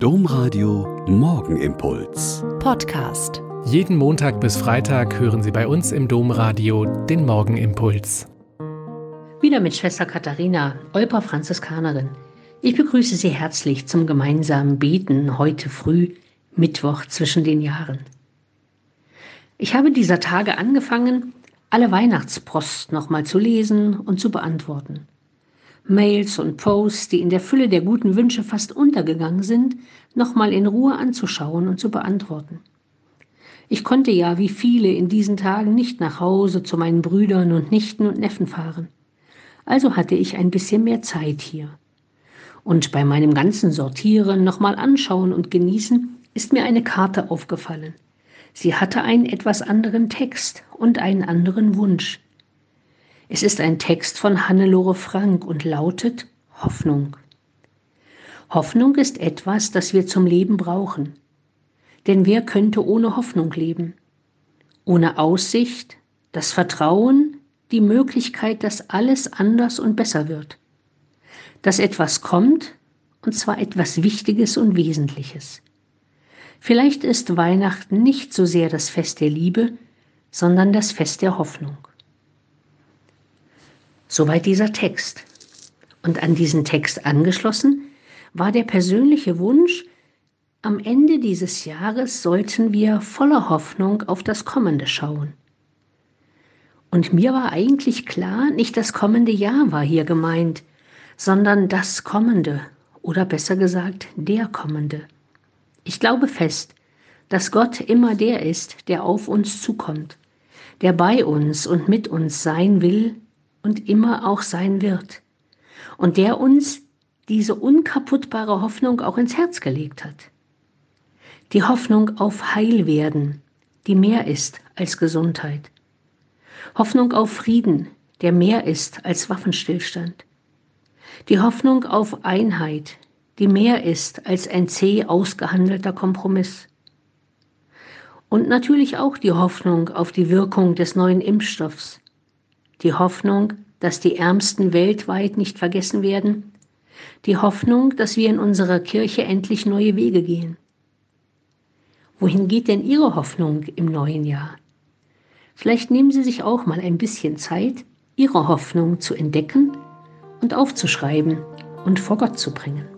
Domradio Morgenimpuls. Podcast. Jeden Montag bis Freitag hören Sie bei uns im Domradio den Morgenimpuls. Wieder mit Schwester Katharina, Olper Franziskanerin. Ich begrüße Sie herzlich zum gemeinsamen Beten heute früh, Mittwoch zwischen den Jahren. Ich habe dieser Tage angefangen, alle Weihnachtspost nochmal zu lesen und zu beantworten. Mails und Posts, die in der Fülle der guten Wünsche fast untergegangen sind, nochmal in Ruhe anzuschauen und zu beantworten. Ich konnte ja, wie viele in diesen Tagen, nicht nach Hause zu meinen Brüdern und Nichten und Neffen fahren. Also hatte ich ein bisschen mehr Zeit hier. Und bei meinem ganzen Sortieren, nochmal anschauen und genießen, ist mir eine Karte aufgefallen. Sie hatte einen etwas anderen Text und einen anderen Wunsch. Es ist ein Text von Hannelore Frank und lautet Hoffnung. Hoffnung ist etwas, das wir zum Leben brauchen. Denn wer könnte ohne Hoffnung leben? Ohne Aussicht, das Vertrauen, die Möglichkeit, dass alles anders und besser wird. Dass etwas kommt, und zwar etwas Wichtiges und Wesentliches. Vielleicht ist Weihnachten nicht so sehr das Fest der Liebe, sondern das Fest der Hoffnung. Soweit dieser Text. Und an diesen Text angeschlossen war der persönliche Wunsch, am Ende dieses Jahres sollten wir voller Hoffnung auf das Kommende schauen. Und mir war eigentlich klar, nicht das kommende Jahr war hier gemeint, sondern das Kommende oder besser gesagt der Kommende. Ich glaube fest, dass Gott immer der ist, der auf uns zukommt, der bei uns und mit uns sein will und immer auch sein wird. Und der uns diese unkaputtbare Hoffnung auch ins Herz gelegt hat. Die Hoffnung auf Heilwerden, die mehr ist als Gesundheit. Hoffnung auf Frieden, der mehr ist als Waffenstillstand. Die Hoffnung auf Einheit, die mehr ist als ein zäh ausgehandelter Kompromiss. Und natürlich auch die Hoffnung auf die Wirkung des neuen Impfstoffs, die Hoffnung, dass die Ärmsten weltweit nicht vergessen werden, die Hoffnung, dass wir in unserer Kirche endlich neue Wege gehen. Wohin geht denn Ihre Hoffnung im neuen Jahr? Vielleicht nehmen Sie sich auch mal ein bisschen Zeit, Ihre Hoffnung zu entdecken und aufzuschreiben und vor Gott zu bringen.